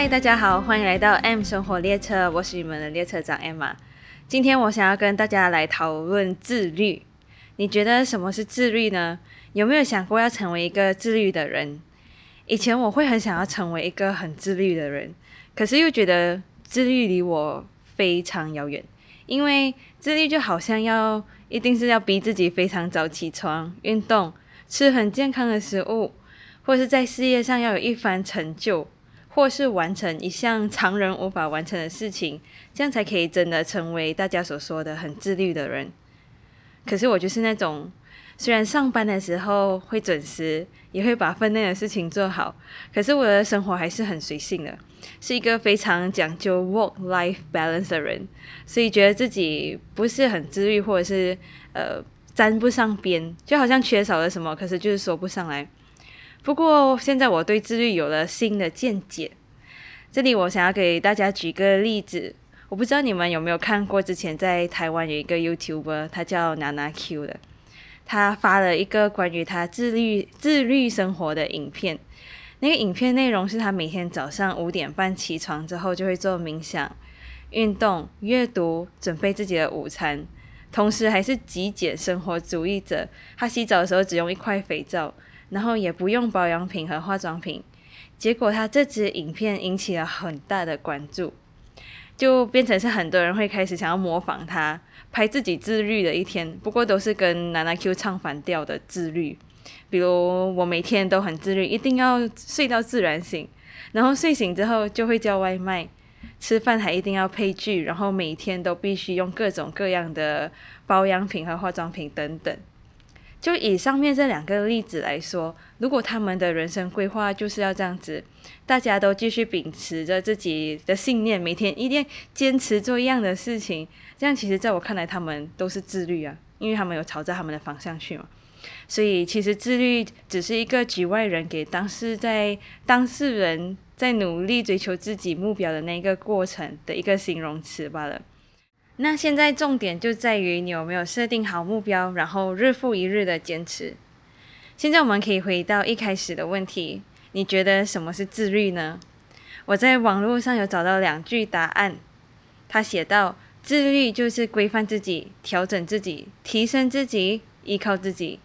嗨，大家好，欢迎来到 M 生活列车，我是你们的列车长 Emma。今天我想要跟大家来讨论自律。你觉得什么是自律呢？有没有想过要成为一个自律的人？以前我会很想要成为一个很自律的人，可是又觉得自律离我非常遥远，因为自律就好像要一定是要逼自己非常早起床、运动、吃很健康的食物，或是在事业上要有一番成就。或是完成一项常人无法完成的事情，这样才可以真的成为大家所说的很自律的人。可是我就是那种，虽然上班的时候会准时，也会把分内的事情做好，可是我的生活还是很随性的，是一个非常讲究 work-life balance 的人，所以觉得自己不是很自律，或者是呃沾不上边，就好像缺少了什么，可是就是说不上来。不过现在我对自律有了新的见解。这里我想要给大家举个例子，我不知道你们有没有看过，之前在台湾有一个 YouTuber，他叫 Nana Q 的，他发了一个关于他自律自律生活的影片。那个影片内容是他每天早上五点半起床之后，就会做冥想、运动、阅读，准备自己的午餐，同时还是极简生活主义者。他洗澡的时候只用一块肥皂。然后也不用保养品和化妆品，结果他这支影片引起了很大的关注，就变成是很多人会开始想要模仿他拍自己自律的一天，不过都是跟娜娜 Q 唱反调的自律，比如我每天都很自律，一定要睡到自然醒，然后睡醒之后就会叫外卖，吃饭还一定要配剧，然后每天都必须用各种各样的保养品和化妆品等等。就以上面这两个例子来说，如果他们的人生规划就是要这样子，大家都继续秉持着自己的信念，每天一定坚持做一样的事情，这样其实在我看来，他们都是自律啊，因为他们有朝着他们的方向去嘛。所以其实自律只是一个局外人给当事在当事人在努力追求自己目标的那个过程的一个形容词罢了。那现在重点就在于你有没有设定好目标，然后日复一日的坚持。现在我们可以回到一开始的问题，你觉得什么是自律呢？我在网络上有找到两句答案，他写道：自律就是规范自己、调整自己、提升自己、依靠自己。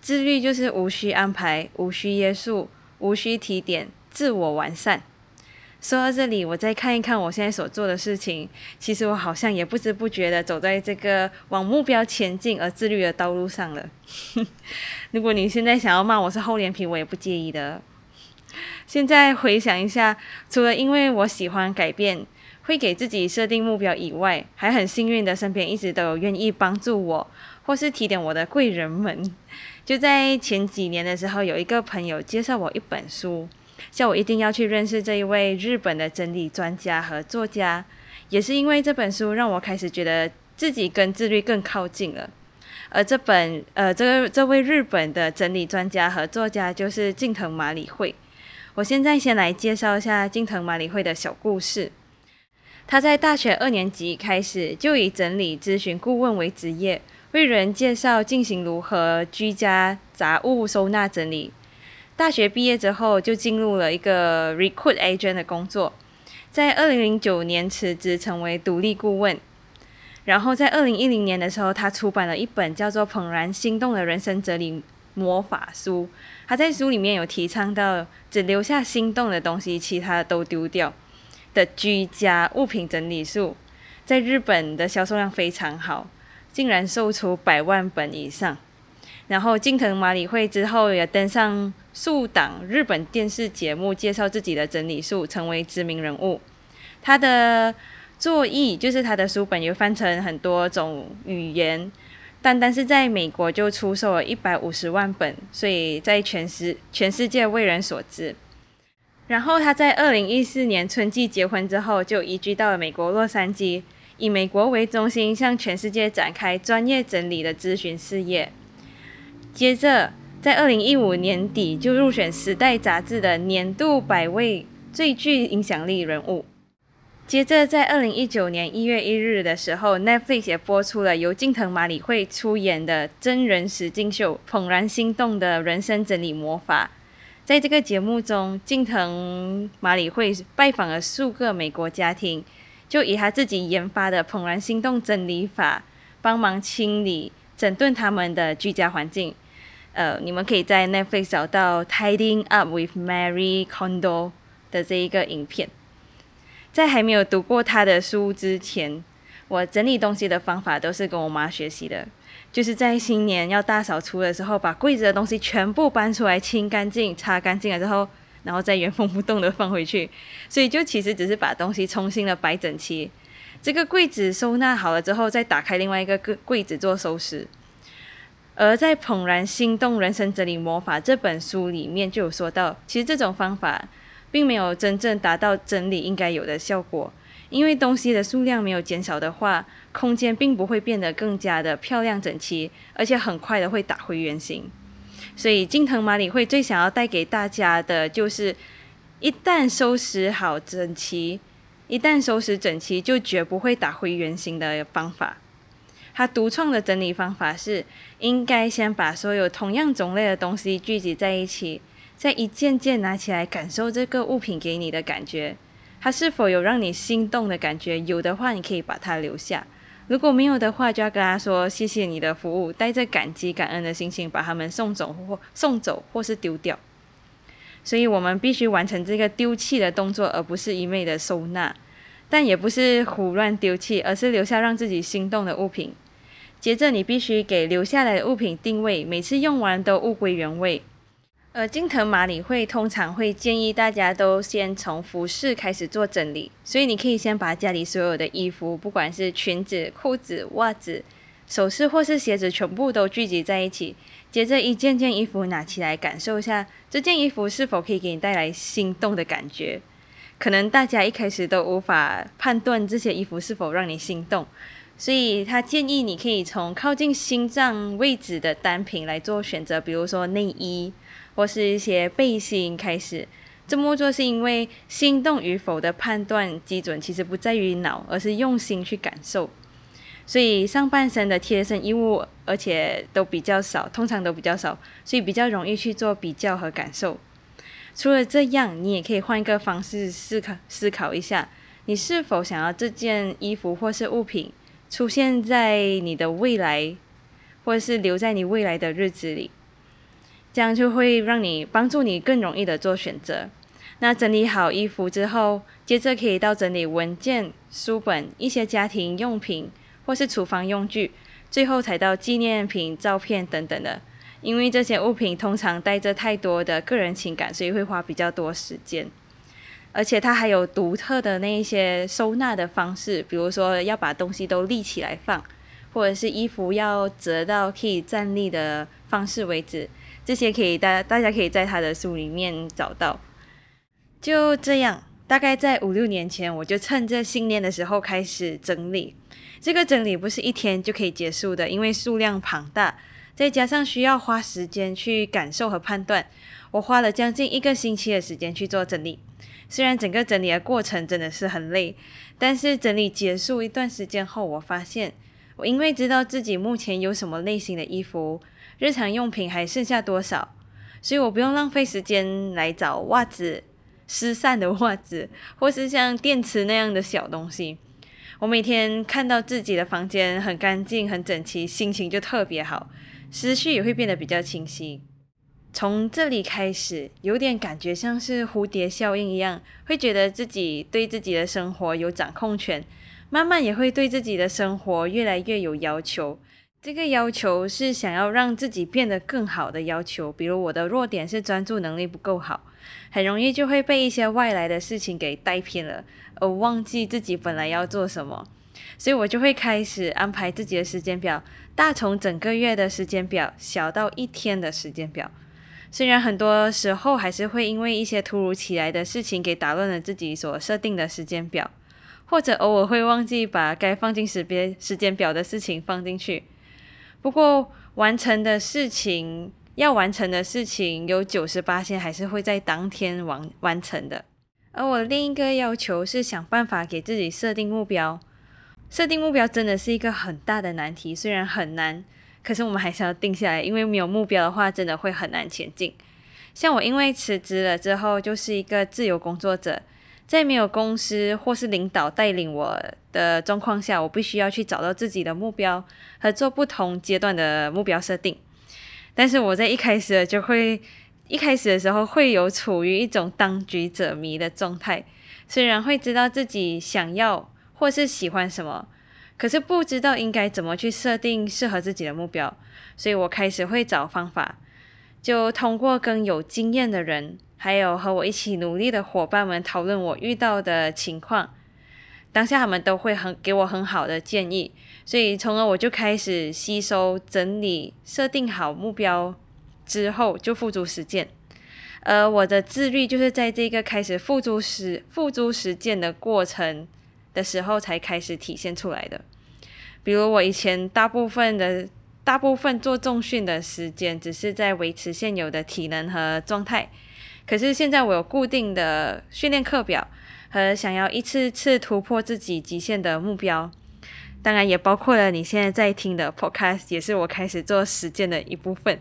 自律就是无需安排、无需约束、无需提点、自我完善。说到这里，我再看一看我现在所做的事情，其实我好像也不知不觉的走在这个往目标前进而自律的道路上了。如果你现在想要骂我是厚脸皮，我也不介意的。现在回想一下，除了因为我喜欢改变，会给自己设定目标以外，还很幸运的身边一直都有愿意帮助我或是提点我的贵人们。就在前几年的时候，有一个朋友介绍我一本书。叫我一定要去认识这一位日本的整理专家和作家，也是因为这本书让我开始觉得自己跟自律更靠近了。而这本呃，这个这位日本的整理专家和作家就是近藤麻里惠。我现在先来介绍一下近藤麻里惠的小故事。他在大学二年级开始就以整理咨询顾问为职业，为人介绍进行如何居家杂物收纳整理。大学毕业之后，就进入了一个 recruit agent 的工作，在二零零九年辞职，成为独立顾问。然后在二零一零年的时候，他出版了一本叫做《怦然心动的人生哲理魔法书》。他在书里面有提倡到，只留下心动的东西，其他的都丢掉的居家物品整理术，在日本的销售量非常好，竟然售出百万本以上。然后近藤麻里惠之后也登上数档日本电视节目，介绍自己的整理术，成为知名人物。他的作译就是他的书本有翻成很多种语言，单单是在美国就出售了一百五十万本，所以在全世全世界为人所知。然后他在二零一四年春季结婚之后，就移居到了美国洛杉矶，以美国为中心，向全世界展开专业整理的咨询事业。接着，在二零一五年底就入选《时代》杂志的年度百位最具影响力人物。接着，在二零一九年一月一日的时候，Netflix 也播出了由近藤麻里惠出演的真人实境秀《怦然心动的人生整理魔法》。在这个节目中，近藤麻里惠拜访了数个美国家庭，就以他自己研发的怦然心动整理法，帮忙清理、整顿他们的居家环境。呃，你们可以在 Netflix 找到《Tidying Up with Mary Kondo》的这一个影片。在还没有读过他的书之前，我整理东西的方法都是跟我妈学习的。就是在新年要大扫除的时候，把柜子的东西全部搬出来，清干净、擦干净了之后，然后再原封不动的放回去。所以就其实只是把东西重新的摆整齐。这个柜子收纳好了之后，再打开另外一个柜柜子做收拾。而在《怦然心动人生整理魔法》这本书里面就有说到，其实这种方法并没有真正达到整理应该有的效果。因为东西的数量没有减少的话，空间并不会变得更加的漂亮整齐，而且很快的会打回原形。所以金藤麻里会最想要带给大家的就是，一旦收拾好整齐，一旦收拾整齐，就绝不会打回原形的方法。他独创的整理方法是，应该先把所有同样种类的东西聚集在一起，再一件件拿起来，感受这个物品给你的感觉。它是否有让你心动的感觉？有的话，你可以把它留下；如果没有的话，就要跟他说谢谢你的服务，带着感激、感恩的心情把他们送走或送走，或是丢掉。所以，我们必须完成这个丢弃的动作，而不是一昧的收纳，但也不是胡乱丢弃，而是留下让自己心动的物品。接着，你必须给留下来的物品定位，每次用完都物归原位。而，金藤麻里会通常会建议大家都先从服饰开始做整理，所以你可以先把家里所有的衣服，不管是裙子、裤子、袜子、首饰或是鞋子，全部都聚集在一起。接着一件件衣服拿起来，感受一下这件衣服是否可以给你带来心动的感觉。可能大家一开始都无法判断这些衣服是否让你心动，所以他建议你可以从靠近心脏位置的单品来做选择，比如说内衣。或是一些背心开始这么做，是因为心动与否的判断基准其实不在于脑，而是用心去感受。所以上半身的贴身衣物，而且都比较少，通常都比较少，所以比较容易去做比较和感受。除了这样，你也可以换一个方式思考思考一下，你是否想要这件衣服或是物品出现在你的未来，或是留在你未来的日子里。这样就会让你帮助你更容易的做选择。那整理好衣服之后，接着可以到整理文件、书本、一些家庭用品或是厨房用具，最后才到纪念品、照片等等的。因为这些物品通常带着太多的个人情感，所以会花比较多时间。而且它还有独特的那一些收纳的方式，比如说要把东西都立起来放，或者是衣服要折到可以站立的方式为止。这些可以大大家可以在他的书里面找到。就这样，大概在五六年前，我就趁着新年的时候开始整理。这个整理不是一天就可以结束的，因为数量庞大，再加上需要花时间去感受和判断。我花了将近一个星期的时间去做整理。虽然整个整理的过程真的是很累，但是整理结束一段时间后，我发现我因为知道自己目前有什么类型的衣服。日常用品还剩下多少？所以我不用浪费时间来找袜子失散的袜子，或是像电池那样的小东西。我每天看到自己的房间很干净、很整齐，心情就特别好，思绪也会变得比较清晰。从这里开始，有点感觉像是蝴蝶效应一样，会觉得自己对自己的生活有掌控权，慢慢也会对自己的生活越来越有要求。这个要求是想要让自己变得更好的要求，比如我的弱点是专注能力不够好，很容易就会被一些外来的事情给带偏了，而忘记自己本来要做什么，所以我就会开始安排自己的时间表，大从整个月的时间表，小到一天的时间表。虽然很多时候还是会因为一些突如其来的事情给打乱了自己所设定的时间表，或者偶尔会忘记把该放进时别时间表的事情放进去。不过，完成的事情要完成的事情有九十八天还是会在当天完完成的。而我另一个要求是想办法给自己设定目标。设定目标真的是一个很大的难题，虽然很难，可是我们还是要定下来，因为没有目标的话，真的会很难前进。像我因为辞职了之后，就是一个自由工作者，在没有公司或是领导带领我的状况下，我必须要去找到自己的目标和做不同阶段的目标设定。但是我在一开始就会，一开始的时候会有处于一种当局者迷的状态，虽然会知道自己想要或是喜欢什么，可是不知道应该怎么去设定适合自己的目标，所以我开始会找方法。就通过跟有经验的人，还有和我一起努力的伙伴们讨论我遇到的情况，当下他们都会很给我很好的建议，所以从而我就开始吸收、整理、设定好目标之后就付诸实践。而我的自律就是在这个开始付诸实付诸实践的过程的时候才开始体现出来的。比如我以前大部分的。大部分做重训的时间只是在维持现有的体能和状态，可是现在我有固定的训练课表和想要一次次突破自己极限的目标，当然也包括了你现在在听的 Podcast，也是我开始做实践的一部分。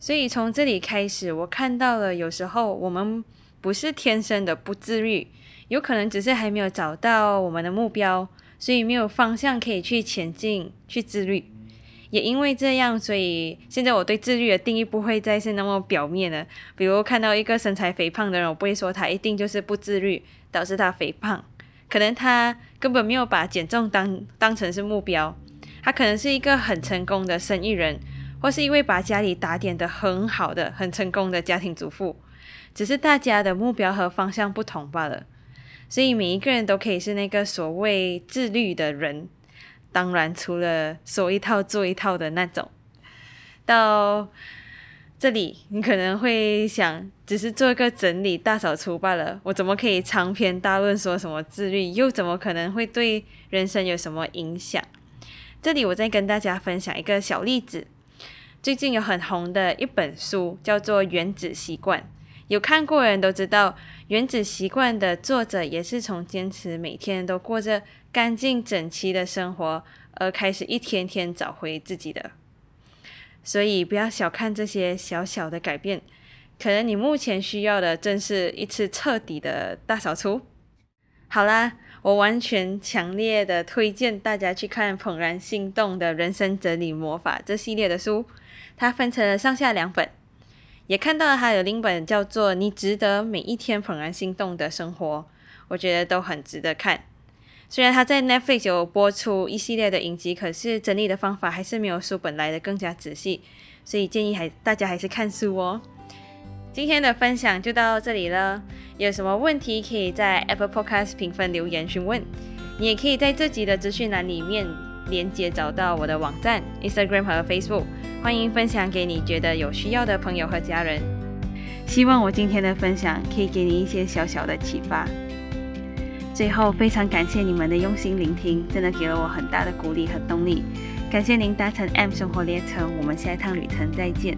所以从这里开始，我看到了有时候我们不是天生的不自律，有可能只是还没有找到我们的目标，所以没有方向可以去前进去自律。也因为这样，所以现在我对自律的定义不会再是那么表面了。比如看到一个身材肥胖的人，我不会说他一定就是不自律导致他肥胖，可能他根本没有把减重当当成是目标。他可能是一个很成功的生意人，或是一位把家里打点的很好的、很成功的家庭主妇，只是大家的目标和方向不同罢了。所以每一个人都可以是那个所谓自律的人。当然，除了说一套做一套的那种，到这里你可能会想，只是做一个整理、大扫除罢了。我怎么可以长篇大论说什么自律？又怎么可能会对人生有什么影响？这里我再跟大家分享一个小例子。最近有很红的一本书，叫做《原子习惯》。有看过人都知道，《原子习惯》的作者也是从坚持每天都过着干净整齐的生活，而开始一天天找回自己的。所以不要小看这些小小的改变，可能你目前需要的正是一次彻底的大扫除。好啦，我完全强烈的推荐大家去看《怦然心动的人生整理魔法》这系列的书，它分成了上下两本。也看到了他有另一本叫做《你值得每一天怦然心动的生活》，我觉得都很值得看。虽然他在 Netflix 有播出一系列的影集，可是整理的方法还是没有书本来的更加仔细，所以建议还大家还是看书哦。今天的分享就到这里了，有什么问题可以在 Apple Podcast 评分留言询问，你也可以在这集的资讯栏里面连接找到我的网站、Instagram 和 Facebook。欢迎分享给你觉得有需要的朋友和家人。希望我今天的分享可以给你一些小小的启发。最后，非常感谢你们的用心聆听，真的给了我很大的鼓励和动力。感谢您搭乘 M 生活列车，我们下一趟旅程再见。